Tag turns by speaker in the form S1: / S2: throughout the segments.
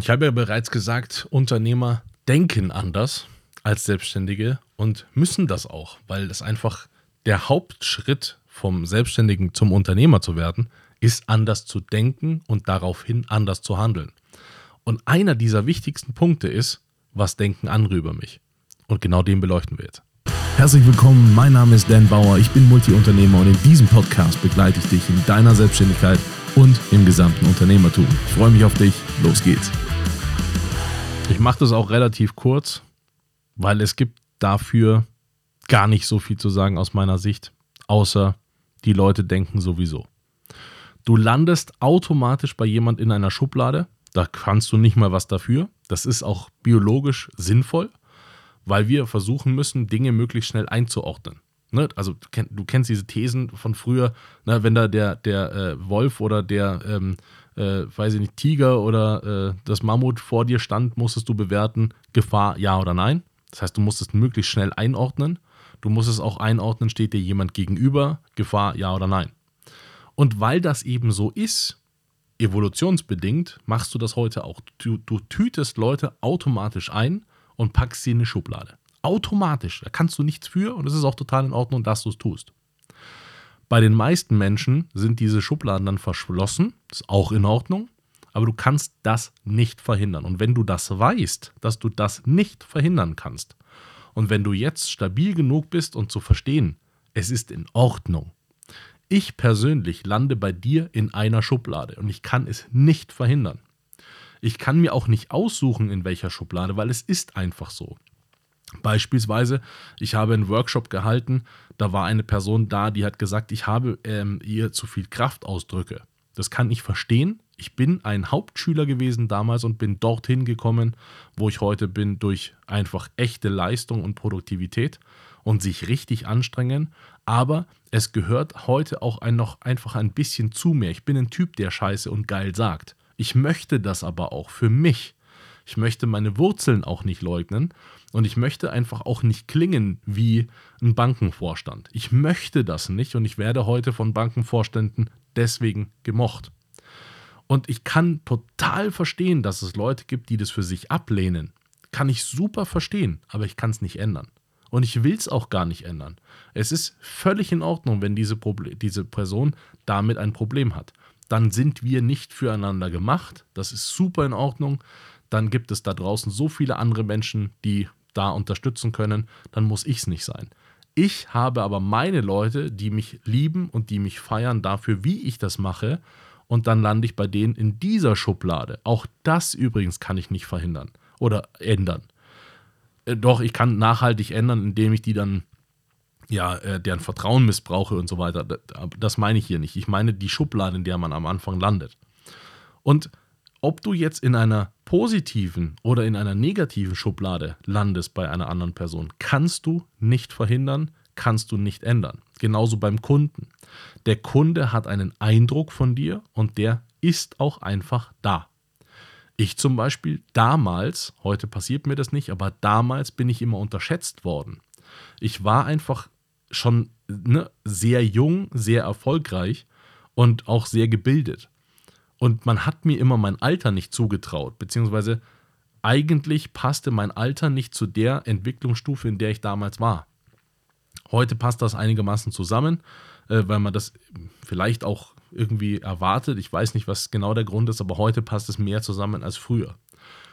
S1: Ich habe ja bereits gesagt, Unternehmer denken anders als Selbstständige und müssen das auch, weil das einfach der Hauptschritt vom Selbstständigen zum Unternehmer zu werden, ist anders zu denken und daraufhin anders zu handeln. Und einer dieser wichtigsten Punkte ist, was denken andere über mich? Und genau den beleuchten wir jetzt.
S2: Herzlich willkommen, mein Name ist Dan Bauer, ich bin Multiunternehmer und in diesem Podcast begleite ich dich in deiner Selbstständigkeit und im gesamten Unternehmertum. Ich freue mich auf dich, los geht's.
S1: Ich mache das auch relativ kurz, weil es gibt dafür gar nicht so viel zu sagen aus meiner Sicht, außer die Leute denken sowieso. Du landest automatisch bei jemand in einer Schublade, da kannst du nicht mal was dafür. Das ist auch biologisch sinnvoll, weil wir versuchen müssen, Dinge möglichst schnell einzuordnen. Ne? Also du kennst diese Thesen von früher, ne? wenn da der, der äh, Wolf oder der, ähm, äh, weiß ich nicht, Tiger oder äh, das Mammut vor dir stand, musstest du bewerten, Gefahr ja oder nein. Das heißt, du musst es möglichst schnell einordnen. Du musst es auch einordnen, steht dir jemand gegenüber, Gefahr, ja oder nein. Und weil das eben so ist, evolutionsbedingt, machst du das heute auch. Du, du tütest Leute automatisch ein und packst sie in eine Schublade. Automatisch. Da kannst du nichts für und es ist auch total in Ordnung, dass du es tust. Bei den meisten Menschen sind diese Schubladen dann verschlossen, ist auch in Ordnung, aber du kannst das nicht verhindern. Und wenn du das weißt, dass du das nicht verhindern kannst, und wenn du jetzt stabil genug bist und zu verstehen, es ist in Ordnung. Ich persönlich lande bei dir in einer Schublade und ich kann es nicht verhindern. Ich kann mir auch nicht aussuchen, in welcher Schublade, weil es ist einfach so. Beispielsweise, ich habe einen Workshop gehalten, da war eine Person da, die hat gesagt, ich habe ähm, ihr zu viel Kraftausdrücke. Das kann ich verstehen, ich bin ein Hauptschüler gewesen damals und bin dorthin gekommen, wo ich heute bin, durch einfach echte Leistung und Produktivität und sich richtig anstrengen. Aber es gehört heute auch ein, noch einfach ein bisschen zu mir. Ich bin ein Typ, der Scheiße und geil sagt. Ich möchte das aber auch für mich. Ich möchte meine Wurzeln auch nicht leugnen und ich möchte einfach auch nicht klingen wie ein Bankenvorstand. Ich möchte das nicht und ich werde heute von Bankenvorständen deswegen gemocht. Und ich kann total verstehen, dass es Leute gibt, die das für sich ablehnen. Kann ich super verstehen, aber ich kann es nicht ändern. Und ich will es auch gar nicht ändern. Es ist völlig in Ordnung, wenn diese, diese Person damit ein Problem hat. Dann sind wir nicht füreinander gemacht. Das ist super in Ordnung. Dann gibt es da draußen so viele andere Menschen, die da unterstützen können. Dann muss ich es nicht sein. Ich habe aber meine Leute, die mich lieben und die mich feiern dafür, wie ich das mache und dann lande ich bei denen in dieser Schublade. Auch das übrigens kann ich nicht verhindern oder ändern. Äh, doch, ich kann nachhaltig ändern, indem ich die dann, ja, äh, deren Vertrauen missbrauche und so weiter. Das meine ich hier nicht. Ich meine die Schublade, in der man am Anfang landet. Und ob du jetzt in einer positiven oder in einer negativen Schublade landest bei einer anderen Person, kannst du nicht verhindern, kannst du nicht ändern. Genauso beim Kunden. Der Kunde hat einen Eindruck von dir und der ist auch einfach da. Ich zum Beispiel damals, heute passiert mir das nicht, aber damals bin ich immer unterschätzt worden. Ich war einfach schon ne, sehr jung, sehr erfolgreich und auch sehr gebildet. Und man hat mir immer mein Alter nicht zugetraut, beziehungsweise eigentlich passte mein Alter nicht zu der Entwicklungsstufe, in der ich damals war. Heute passt das einigermaßen zusammen, äh, weil man das vielleicht auch irgendwie erwartet. Ich weiß nicht, was genau der Grund ist, aber heute passt es mehr zusammen als früher.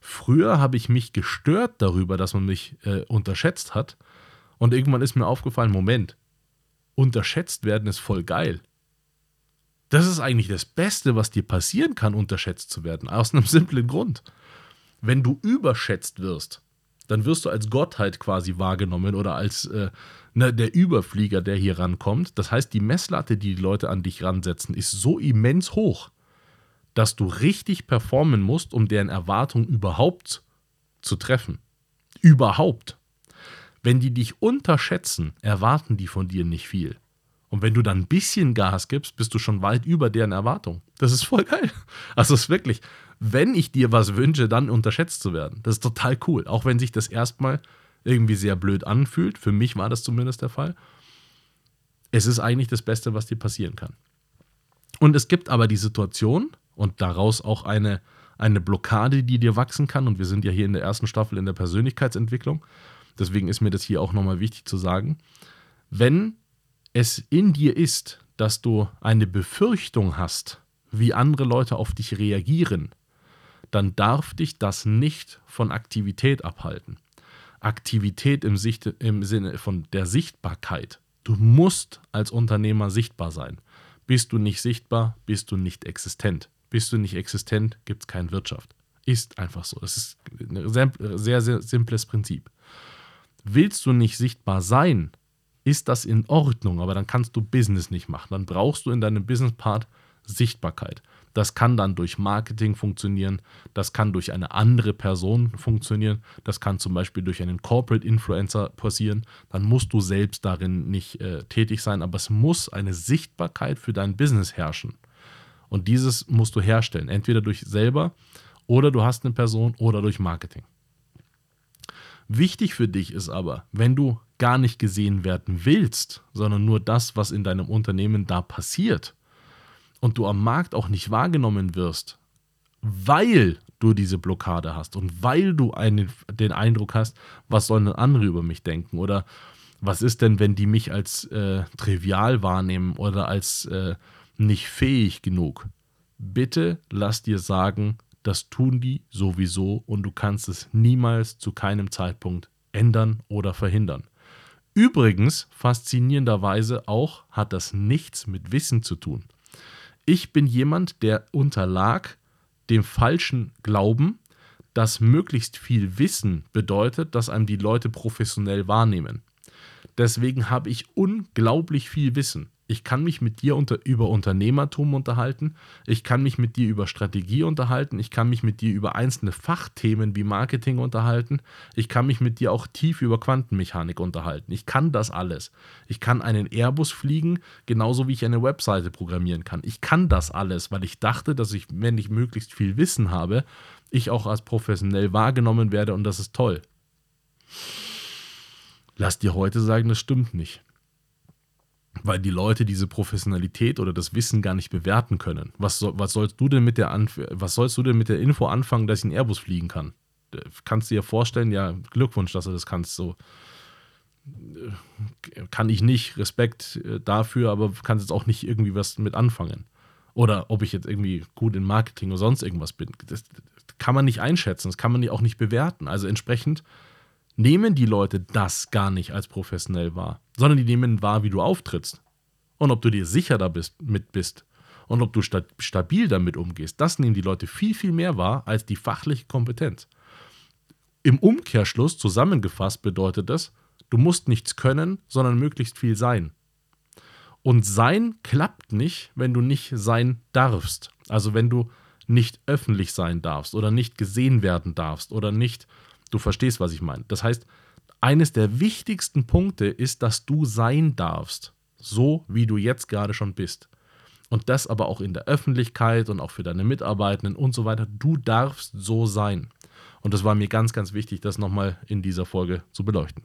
S1: Früher habe ich mich gestört darüber, dass man mich äh, unterschätzt hat. Und irgendwann ist mir aufgefallen, Moment, unterschätzt werden ist voll geil. Das ist eigentlich das Beste, was dir passieren kann, unterschätzt zu werden. Aus einem simplen Grund. Wenn du überschätzt wirst, dann wirst du als Gottheit quasi wahrgenommen oder als äh, ne, der Überflieger, der hier rankommt. Das heißt, die Messlatte, die die Leute an dich ransetzen, ist so immens hoch, dass du richtig performen musst, um deren Erwartung überhaupt zu treffen. Überhaupt. Wenn die dich unterschätzen, erwarten die von dir nicht viel. Und wenn du dann ein bisschen Gas gibst, bist du schon weit über deren Erwartung. Das ist voll geil. Also es ist wirklich, wenn ich dir was wünsche, dann unterschätzt zu werden. Das ist total cool. Auch wenn sich das erstmal irgendwie sehr blöd anfühlt. Für mich war das zumindest der Fall. Es ist eigentlich das Beste, was dir passieren kann. Und es gibt aber die Situation und daraus auch eine, eine Blockade, die dir wachsen kann. Und wir sind ja hier in der ersten Staffel in der Persönlichkeitsentwicklung. Deswegen ist mir das hier auch nochmal wichtig zu sagen. Wenn es in dir ist, dass du eine Befürchtung hast, wie andere Leute auf dich reagieren, dann darf dich das nicht von Aktivität abhalten. Aktivität im, Sicht, im Sinne von der Sichtbarkeit. Du musst als Unternehmer sichtbar sein. Bist du nicht sichtbar, bist du nicht existent. Bist du nicht existent, gibt es keine Wirtschaft. Ist einfach so. Das ist ein sehr, sehr simples Prinzip. Willst du nicht sichtbar sein, ist das in Ordnung, aber dann kannst du Business nicht machen. Dann brauchst du in deinem Business-Part Sichtbarkeit. Das kann dann durch Marketing funktionieren, das kann durch eine andere Person funktionieren, das kann zum Beispiel durch einen Corporate Influencer passieren. Dann musst du selbst darin nicht äh, tätig sein, aber es muss eine Sichtbarkeit für dein Business herrschen. Und dieses musst du herstellen, entweder durch selber oder du hast eine Person oder durch Marketing. Wichtig für dich ist aber, wenn du gar nicht gesehen werden willst, sondern nur das, was in deinem Unternehmen da passiert, und du am Markt auch nicht wahrgenommen wirst, weil du diese Blockade hast und weil du einen, den Eindruck hast, was sollen denn andere über mich denken oder was ist denn, wenn die mich als äh, trivial wahrnehmen oder als äh, nicht fähig genug? Bitte lass dir sagen, das tun die sowieso und du kannst es niemals zu keinem Zeitpunkt ändern oder verhindern. Übrigens, faszinierenderweise auch, hat das nichts mit Wissen zu tun. Ich bin jemand, der unterlag dem falschen Glauben, dass möglichst viel Wissen bedeutet, dass einem die Leute professionell wahrnehmen. Deswegen habe ich unglaublich viel Wissen. Ich kann mich mit dir unter, über Unternehmertum unterhalten. Ich kann mich mit dir über Strategie unterhalten. Ich kann mich mit dir über einzelne Fachthemen wie Marketing unterhalten. Ich kann mich mit dir auch tief über Quantenmechanik unterhalten. Ich kann das alles. Ich kann einen Airbus fliegen, genauso wie ich eine Webseite programmieren kann. Ich kann das alles, weil ich dachte, dass ich, wenn ich möglichst viel Wissen habe, ich auch als professionell wahrgenommen werde und das ist toll. Lass dir heute sagen, das stimmt nicht weil die Leute diese Professionalität oder das Wissen gar nicht bewerten können. Was, soll, was, sollst, du denn mit der Anf was sollst du denn mit der Info anfangen, dass ich einen Airbus fliegen kann? Kannst du dir vorstellen, ja, Glückwunsch, dass du das kannst. So äh, kann ich nicht, Respekt äh, dafür, aber kannst jetzt auch nicht irgendwie was mit anfangen. Oder ob ich jetzt irgendwie gut in Marketing oder sonst irgendwas bin. Das kann man nicht einschätzen, das kann man auch nicht bewerten. Also entsprechend nehmen die Leute das gar nicht als professionell wahr, sondern die nehmen wahr, wie du auftrittst. Und ob du dir sicher da bist, mit bist und ob du sta stabil damit umgehst, das nehmen die Leute viel, viel mehr wahr als die fachliche Kompetenz. Im Umkehrschluss zusammengefasst bedeutet das, du musst nichts können, sondern möglichst viel sein. Und sein klappt nicht, wenn du nicht sein darfst. Also wenn du nicht öffentlich sein darfst oder nicht gesehen werden darfst oder nicht Du verstehst, was ich meine. Das heißt, eines der wichtigsten Punkte ist, dass du sein darfst, so wie du jetzt gerade schon bist. Und das aber auch in der Öffentlichkeit und auch für deine Mitarbeitenden und so weiter. Du darfst so sein. Und das war mir ganz, ganz wichtig, das nochmal in dieser Folge zu beleuchten.